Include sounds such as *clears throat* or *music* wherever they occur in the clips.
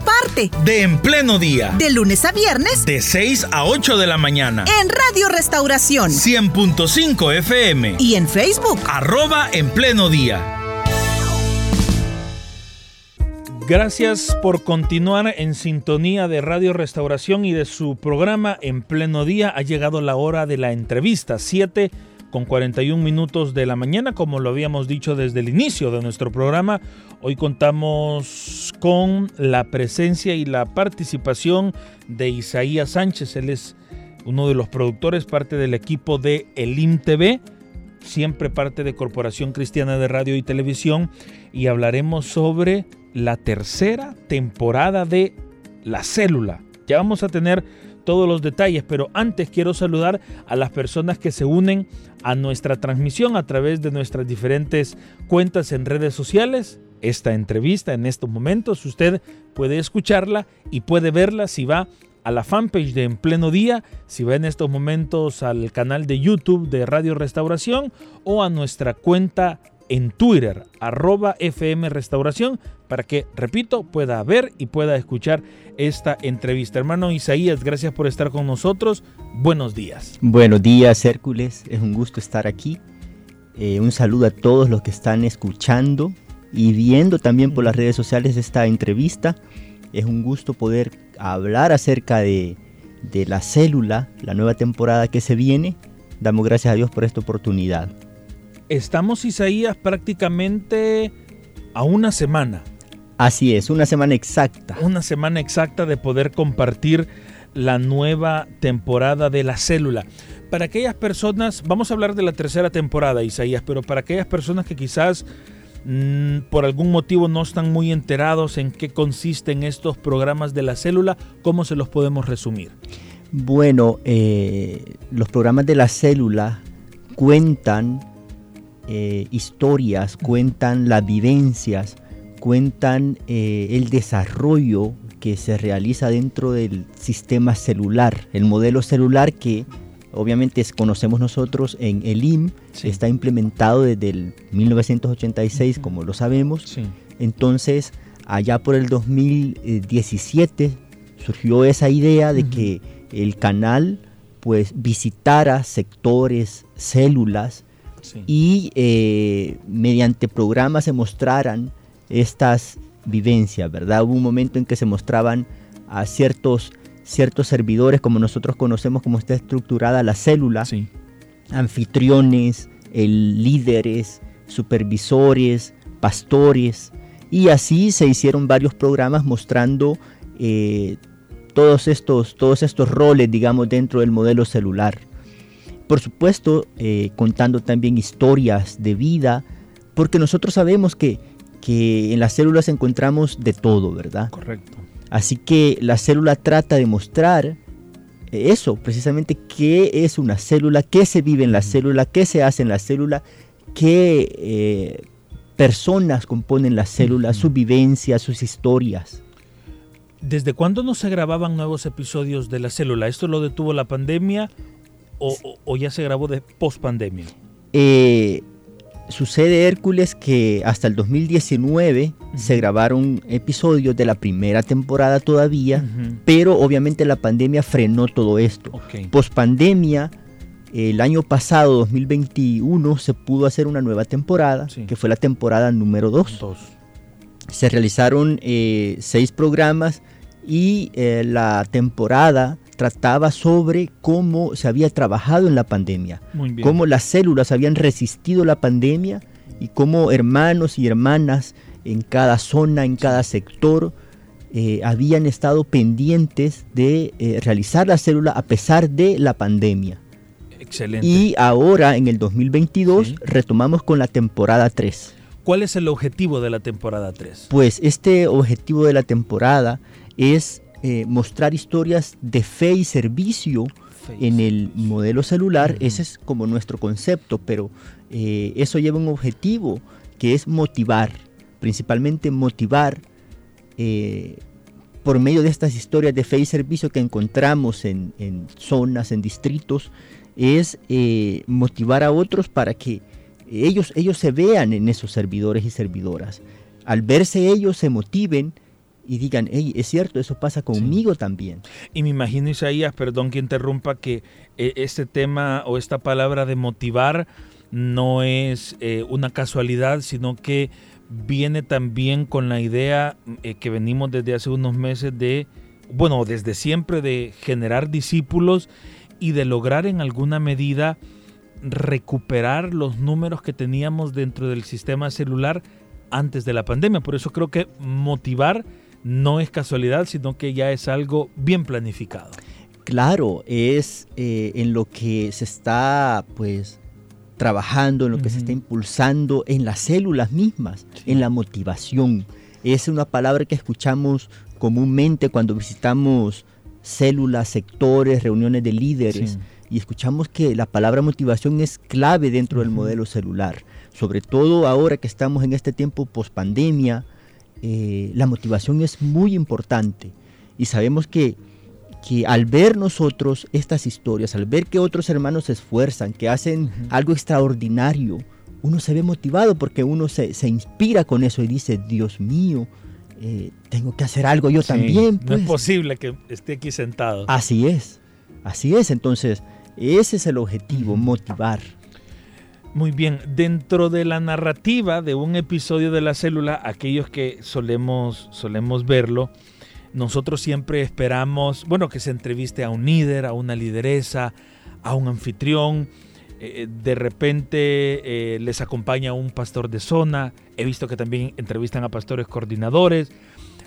parte de En Pleno Día. De lunes a viernes. De 6 a 8 de la mañana. En Radio Restauración. 100.5 FM. Y en Facebook. Arroba En Pleno Día. Gracias por continuar en sintonía de Radio Restauración y de su programa En Pleno Día. Ha llegado la hora de la entrevista, 7 con 41 minutos de la mañana, como lo habíamos dicho desde el inicio de nuestro programa. Hoy contamos con la presencia y la participación de Isaías Sánchez. Él es uno de los productores, parte del equipo de Elim TV, siempre parte de Corporación Cristiana de Radio y Televisión, y hablaremos sobre la tercera temporada de La Célula. Ya vamos a tener todos los detalles, pero antes quiero saludar a las personas que se unen a nuestra transmisión a través de nuestras diferentes cuentas en redes sociales. Esta entrevista en estos momentos usted puede escucharla y puede verla si va a la fanpage de En Pleno Día, si va en estos momentos al canal de YouTube de Radio Restauración o a nuestra cuenta en Twitter, arroba FM Restauración, para que, repito, pueda ver y pueda escuchar esta entrevista. Hermano Isaías, gracias por estar con nosotros. Buenos días. Buenos días, Hércules. Es un gusto estar aquí. Eh, un saludo a todos los que están escuchando y viendo también por las redes sociales esta entrevista. Es un gusto poder hablar acerca de, de la célula, la nueva temporada que se viene. Damos gracias a Dios por esta oportunidad. Estamos, Isaías, prácticamente a una semana Así es, una semana exacta. Una semana exacta de poder compartir la nueva temporada de la célula. Para aquellas personas, vamos a hablar de la tercera temporada, Isaías, pero para aquellas personas que quizás mm, por algún motivo no están muy enterados en qué consisten estos programas de la célula, ¿cómo se los podemos resumir? Bueno, eh, los programas de la célula cuentan eh, historias, cuentan las vivencias cuentan eh, el desarrollo que se realiza dentro del sistema celular, el modelo celular que obviamente conocemos nosotros en el IM, está implementado desde el 1986, como lo sabemos. Entonces, allá por el 2017 surgió esa idea de que el canal pues visitara sectores, células y eh, mediante programas se mostraran estas vivencias, ¿verdad? Hubo un momento en que se mostraban a ciertos, ciertos servidores, como nosotros conocemos cómo está estructurada la célula, anfitriones, el, líderes, supervisores, pastores, y así se hicieron varios programas mostrando eh, todos, estos, todos estos roles, digamos, dentro del modelo celular. Por supuesto, eh, contando también historias de vida, porque nosotros sabemos que que en las células encontramos de todo, ¿verdad? Correcto. Así que la célula trata de mostrar eso, precisamente qué es una célula, qué se vive en la célula, qué se hace en la célula, qué eh, personas componen la célula, sus vivencias, sus historias. ¿Desde cuándo no se grababan nuevos episodios de la célula? ¿Esto lo detuvo la pandemia o, ya se grabó de post pandemia? Eh, Sucede Hércules que hasta el 2019 se grabaron episodios de la primera temporada todavía, pero obviamente la pandemia frenó todo esto. Post pandemia, el año pasado, 2021, se pudo hacer una nueva temporada, que fue la temporada número 2. Se realizaron eh, seis programas y eh, la temporada trataba sobre cómo se había trabajado en la pandemia, cómo las células habían resistido la pandemia y cómo hermanos y hermanas en cada zona, en cada sector, eh, habían estado pendientes de eh, realizar la célula a pesar de la pandemia. Excelente. Y ahora, en el 2022, retomamos con la temporada 3. ¿Cuál es el objetivo de la temporada 3? Pues este objetivo de la temporada es eh, mostrar historias de fe y servicio en el modelo celular, ese es como nuestro concepto, pero eh, eso lleva un objetivo que es motivar, principalmente motivar eh, por medio de estas historias de fe y servicio que encontramos en, zonas, en distritos, es eh, motivar a otros para que ellos, ellos se vean en esos servidores y servidoras. Al verse ellos se motiven y digan, hey, es cierto, eso pasa conmigo también. Y me imagino, Isaías, perdón que interrumpa, que eh, este tema o esta palabra de motivar no es eh, una casualidad, sino que viene también con la idea eh, que venimos desde hace unos meses de, bueno, desde siempre de generar discípulos y de lograr en alguna medida recuperar los números que teníamos dentro del sistema celular antes de la pandemia. Por eso creo que motivar no es casualidad, sino que ya es algo bien planificado. Claro, es eh, en lo que se está pues trabajando, en lo que se está impulsando en las células mismas, en la motivación. Es una palabra que escuchamos comúnmente cuando visitamos células, sectores, reuniones de líderes. Y escuchamos que la palabra motivación es clave dentro del modelo celular. Sobre todo ahora que estamos en este tiempo post pandemia, eh, la motivación es muy importante y sabemos que, que al ver nosotros estas historias, al ver que otros hermanos se esfuerzan, que hacen algo extraordinario, uno se ve motivado porque uno se, inspira con eso y dice, Dios mío, eh, tengo que hacer algo yo también. No es pues". posible que esté aquí sentado. Así es, así es. Entonces, ese es el objetivo, motivar. Muy bien, dentro de la narrativa de un episodio de la célula, aquellos que solemos, solemos verlo, nosotros siempre esperamos, bueno, que se entreviste a un líder, a una lideresa, a un anfitrión, eh, de repente eh, les acompaña un pastor de zona, he visto que también entrevistan a pastores coordinadores.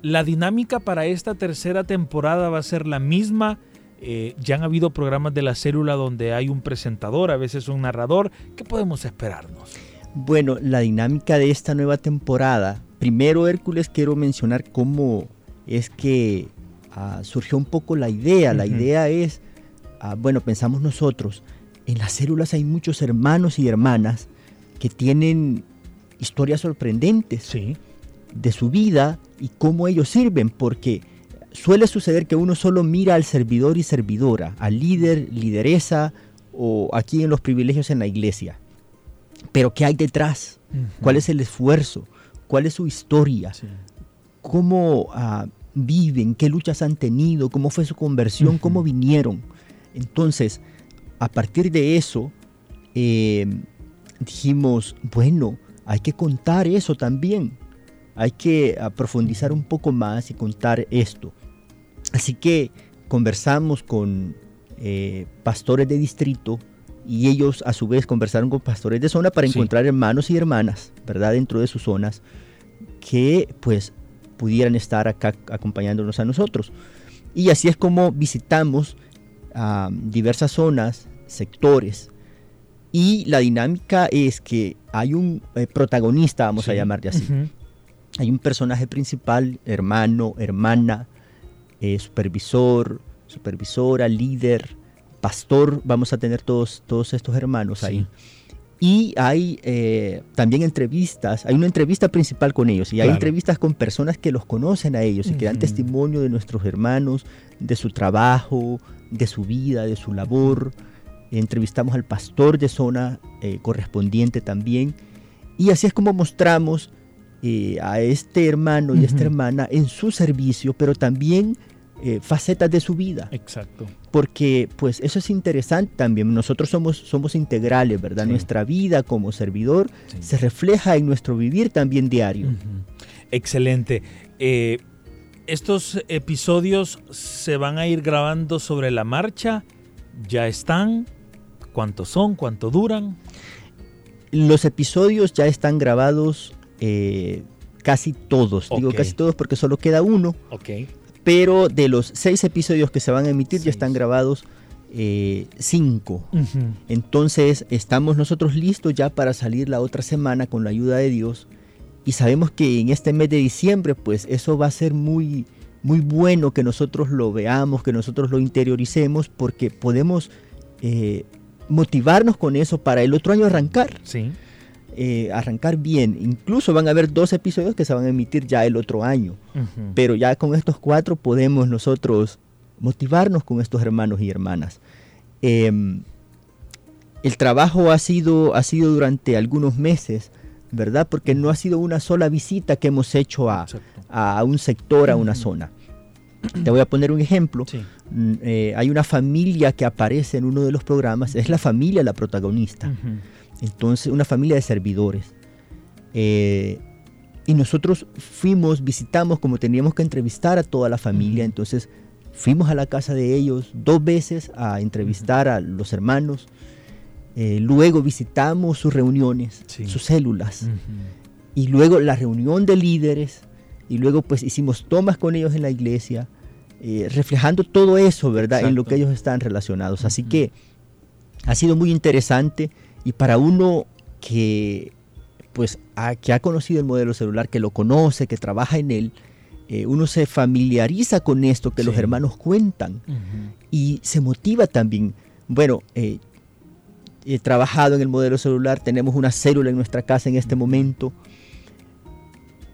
La dinámica para esta tercera temporada va a ser la misma eh, ya han habido programas de la célula donde hay un presentador, a veces un narrador. ¿Qué podemos esperarnos? Bueno, la dinámica de esta nueva temporada. Primero, Hércules, quiero mencionar cómo es que ah, surgió un poco la idea. La idea es, ah, bueno, pensamos nosotros, en las células hay muchos hermanos y hermanas que tienen historias sorprendentes de su vida y cómo ellos sirven, porque suele suceder que uno solo mira al servidor y servidora, al líder, lideresa o aquí en los privilegios en la iglesia. Pero ¿qué hay detrás? ¿Cuál es el esfuerzo? ¿Cuál es su historia? ¿Cómo ah, viven? ¿Qué luchas han tenido? ¿Cómo fue su conversión? ¿Cómo vinieron? Entonces, a partir de eso, eh, dijimos, bueno, hay que contar eso también. Hay que ah, profundizar un poco más y contar esto. Así que conversamos con eh, pastores de distrito y ellos a su vez conversaron con pastores de zona para encontrar hermanos y hermanas, ¿verdad? Dentro de sus zonas que pues pudieran estar acá acompañándonos a nosotros. Y así es como visitamos diversas zonas, sectores. Y la dinámica es que hay un eh, protagonista, vamos a llamarle así. Hay un personaje principal, hermano, hermana, eh, supervisor, supervisora, líder, pastor, vamos a tener todos, todos estos hermanos ahí. Y hay eh, también entrevistas, hay una entrevista principal con ellos y hay entrevistas con personas que los conocen a ellos y que dan testimonio de nuestros hermanos, de su trabajo, de su vida, de su labor. Entrevistamos al pastor de zona eh, correspondiente también. Y así es como mostramos a este hermano y esta hermana en su servicio, pero también eh, facetas de su vida. Exacto. Porque pues eso es interesante también. Nosotros somos, somos integrales, ¿verdad? Nuestra vida como servidor se refleja en nuestro vivir también diario. Excelente. Eh, estos episodios se van a ir grabando sobre la marcha. ¿Ya están? ¿Cuántos son? ¿Cuánto duran? Los episodios ya están grabados eh, casi todos. Digo casi todos porque solo queda uno. Ok pero de los seis episodios que se van a emitir ya están grabados eh, cinco. Entonces estamos nosotros listos ya para salir la otra semana con la ayuda de Dios y sabemos que en este mes de diciembre pues eso va a ser muy muy bueno que nosotros lo veamos, que nosotros lo interioricemos, porque podemos eh, motivarnos con eso para el otro año arrancar. Sí. Eh, arrancar bien. Incluso van a haber dos episodios que se van a emitir ya el otro año. Pero ya con estos cuatro podemos nosotros motivarnos con estos hermanos y hermanas. Em, el trabajo ha sido, ha sido durante algunos meses, ¿verdad? Porque no ha sido una sola visita que hemos hecho a, a un sector, a una zona. Te voy a poner un ejemplo. Mm, eh, hay una familia que aparece en uno de los programas, es la familia la protagonista. Entonces, una familia de servidores. Eh, y nosotros fuimos, visitamos, como teníamos que entrevistar a toda la familia, entonces fuimos a la casa de ellos dos veces a entrevistar a los hermanos. Eh, luego visitamos sus reuniones, sus células. Y luego la reunión de líderes. Y luego pues hicimos tomas con ellos en la iglesia, eh, reflejando todo eso, ¿verdad? En lo que ellos están relacionados. Así que ha sido muy interesante y para uno que pues ha, que ha conocido el modelo celular, que lo conoce, que trabaja en él, eh, uno se familiariza con esto que los hermanos cuentan y se motiva también. Bueno, eh, he trabajado en el modelo celular, tenemos una célula en nuestra casa en este momento,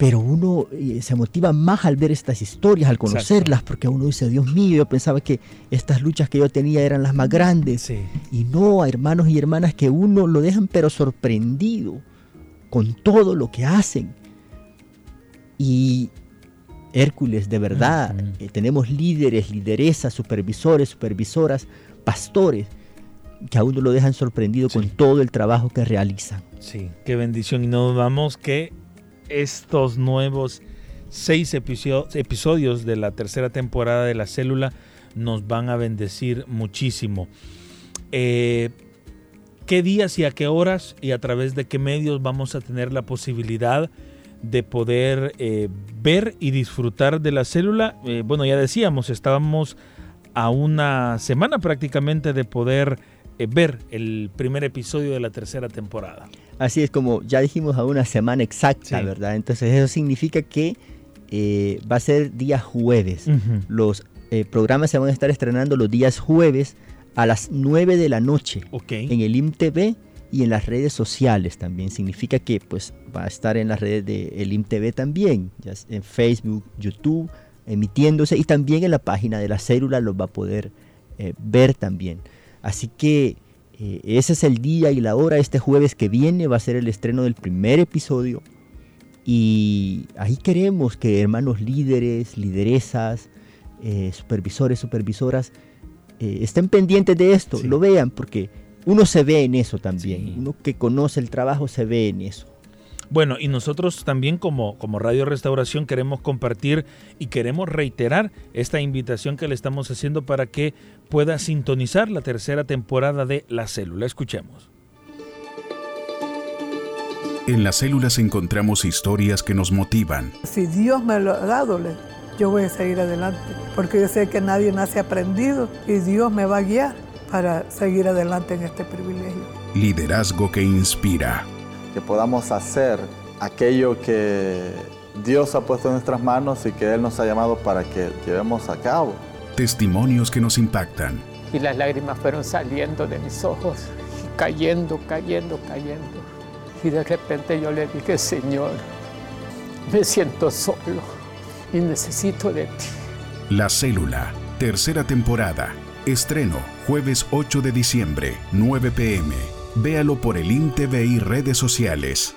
pero uno eh, se motiva más al ver estas historias, al conocerlas, porque uno dice, Dios mío, yo pensaba que estas luchas que yo tenía eran las más grandes. Y no, hermanos y hermanas que uno lo dejan pero sorprendido con todo lo que hacen. Y Hércules, de verdad, eh, tenemos líderes, lideresas, supervisores, supervisoras, pastores, que a uno lo dejan sorprendido con todo el trabajo que realizan. Sí, qué bendición. Y no dudamos que estos nuevos seis episodios de la tercera temporada de La Célula nos van a bendecir muchísimo. Eh, ¿Qué días y a qué horas y a través de qué medios vamos a tener la posibilidad de poder eh, ver y disfrutar de la célula? Eh, bueno, ya decíamos, estábamos a una semana prácticamente de poder ver el primer episodio de la tercera temporada. Así es como ya dijimos a una semana exacta, ¿verdad? Entonces eso significa que eh, va a ser día jueves. Los eh, programas se van a estar estrenando los días jueves a las 9 de la noche en el IMTV y en las redes sociales también. Significa que pues va a estar en las redes del de IMTV también, ya en Facebook, YouTube, emitiéndose y también en la página de la célula los va a poder eh, ver también. Así que eh, ese es el día y la hora. Este jueves que viene va a ser el estreno del primer episodio. Y ahí queremos que hermanos líderes, lideresas, eh, supervisores, supervisoras, eh, estén pendientes de esto, lo vean, porque uno se ve en eso también. Uno que conoce el trabajo se ve en eso. Bueno, y nosotros también como, como Radio Restauración queremos compartir y queremos reiterar esta invitación que le estamos haciendo para que pueda sintonizar la tercera temporada de La Célula. Escuchemos. En las células encontramos historias que nos motivan. Si Dios me lo ha dado, yo voy a seguir adelante, porque yo sé que nadie nace aprendido y Dios me va a guiar para seguir adelante en este privilegio. Liderazgo que inspira que podamos hacer aquello que Dios ha puesto en nuestras manos y que Él nos ha llamado para que llevemos a cabo. Testimonios que nos impactan. Y las lágrimas fueron saliendo de mis ojos, y cayendo, cayendo, cayendo. Y de repente yo le dije, Señor, me siento solo y necesito de ti. La Célula, tercera temporada. Estreno, jueves 8 de diciembre, 9 pm. Véalo por el INTV y redes sociales.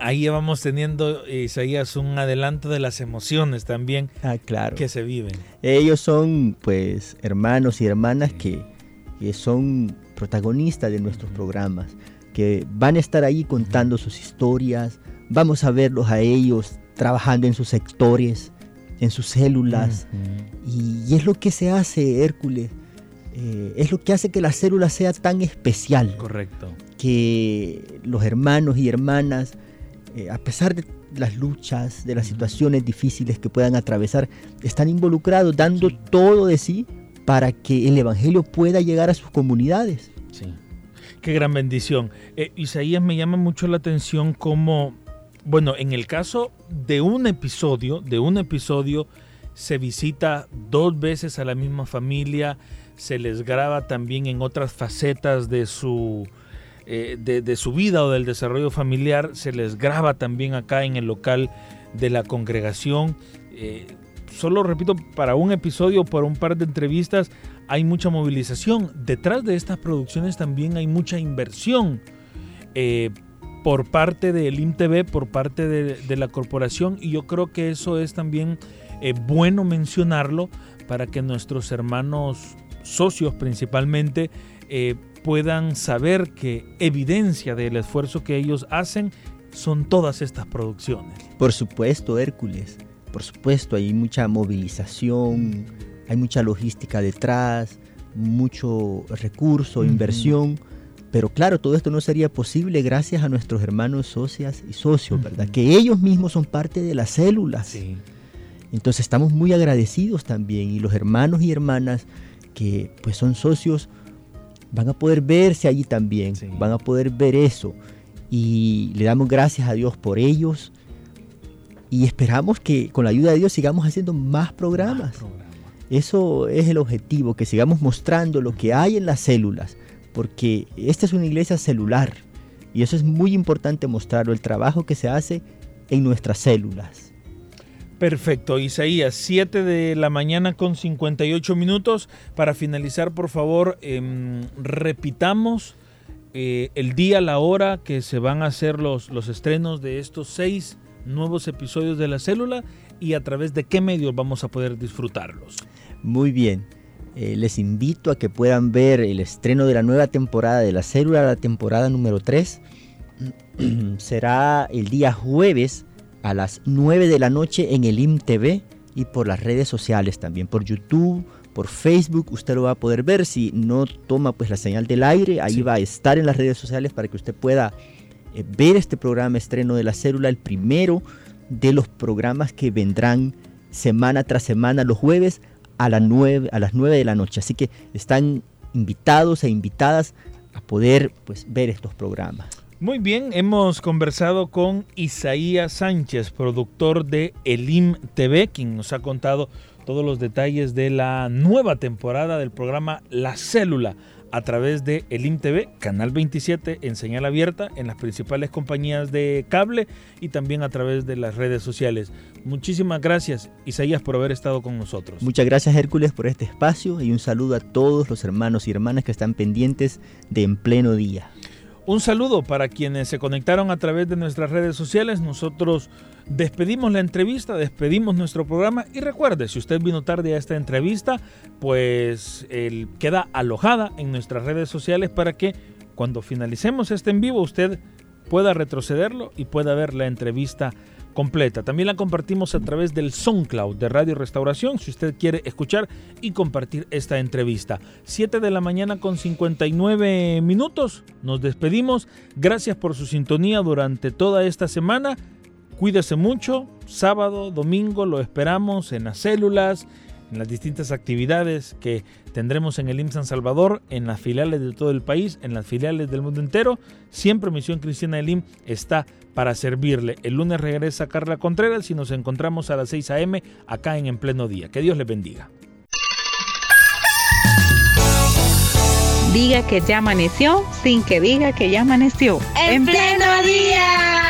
Ahí vamos teniendo, Isaías, un adelanto de las emociones también ah, claro. que se viven. Ellos son, pues, hermanos y hermanas que, que son protagonistas de nuestros programas, que van a estar ahí contando sus historias, vamos a verlos a ellos trabajando en sus sectores, en sus células, y, es lo que se hace, Hércules, eh, es lo que hace que la célula sea tan especial. Correcto. Que los hermanos y hermanas, eh, a pesar de las luchas, de las situaciones difíciles que puedan atravesar, están involucrados, dando todo de sí para que el Evangelio pueda llegar a sus comunidades. Sí. Qué gran bendición. Eh, Isaías me llama mucho la atención cómo Bueno, en el caso de un episodio, de un episodio, se visita dos veces a la misma familia, se les graba también en otras facetas de su, eh, de, su vida o del desarrollo familiar, se les graba también acá en el local de la congregación. Eh, solo repito, para un episodio, para un par de entrevistas, hay mucha movilización. Detrás de estas producciones también hay mucha inversión. Eh, por parte del IMTV, por parte de, la corporación, y yo creo que eso es también bueno mencionarlo para que nuestros hermanos socios principalmente eh, puedan saber que evidencia del esfuerzo que ellos hacen son todas estas producciones. Por supuesto, Hércules, por supuesto, hay mucha movilización, hay mucha logística detrás, mucho recurso, inversión pero claro, todo esto no sería posible gracias a nuestros hermanos socias y socios, ¿verdad? Que ellos mismos son parte de las células. Entonces estamos muy agradecidos también y los hermanos y hermanas que pues son socios van a poder verse allí también, van a poder ver eso y le damos gracias a Dios por ellos y esperamos que con la ayuda de Dios sigamos haciendo más programas. Más programas. Eso es el objetivo, que sigamos mostrando lo que hay en las células porque esta es una iglesia celular y eso es muy importante mostrarlo, el trabajo que se hace en nuestras células. Perfecto, Isaías, 7 de la mañana con 58 minutos. Para finalizar, por favor, em, repitamos eh, el día, la hora que se van a hacer los, los estrenos de estos seis nuevos episodios de la célula y a través de qué medios vamos a poder disfrutarlos. Muy bien. Eh, les invito a que puedan ver el estreno de la nueva temporada de la célula, la temporada número 3. *clears throat* Será el día jueves a las 9 de la noche en el IMTV y por las redes sociales también, por YouTube, por Facebook, usted lo va a poder ver. Si no toma pues la señal del aire, ahí va a estar en las redes sociales para que usted pueda eh, ver este programa estreno de la célula, el primero de los programas que vendrán semana tras semana los jueves a, las 9, a las 9 de la noche. Así que están invitados e invitadas a poder pues, ver estos programas. Muy bien, hemos conversado con Isaías Sánchez, productor de Elim TV, quien nos ha contado todos los detalles de la nueva temporada del programa La Célula a través de el IMTV, Canal 27 en señal abierta en las principales compañías de cable y también a través de las redes sociales. Muchísimas gracias Isaías por haber estado con nosotros. Muchas gracias Hércules por este espacio y un saludo a todos los hermanos y hermanas que están pendientes de En Pleno Día. Un saludo para quienes se conectaron a través de nuestras redes sociales. Nosotros despedimos la entrevista, despedimos nuestro programa y recuerde, si usted vino tarde a esta entrevista, pues queda alojada en nuestras redes sociales para que cuando finalicemos este en vivo usted pueda retrocederlo y pueda ver la entrevista completa. También la compartimos a través del SoundCloud de Radio Restauración, si usted quiere escuchar y compartir esta entrevista. 7 de la mañana con 59 minutos. Nos despedimos. Gracias por su sintonía durante toda esta semana. Cuídese mucho. Sábado, domingo lo esperamos en las células, en las distintas actividades que tendremos en el IM San Salvador, en las filiales de todo el país, en las filiales del mundo entero. Siempre Misión Cristiana del IM está para servirle. El lunes regresa Carla Contreras y nos encontramos a las 6 a.m. acá en En Pleno Día. Que Dios les bendiga. Diga que ya amaneció sin que diga que ya amaneció. En, pleno día.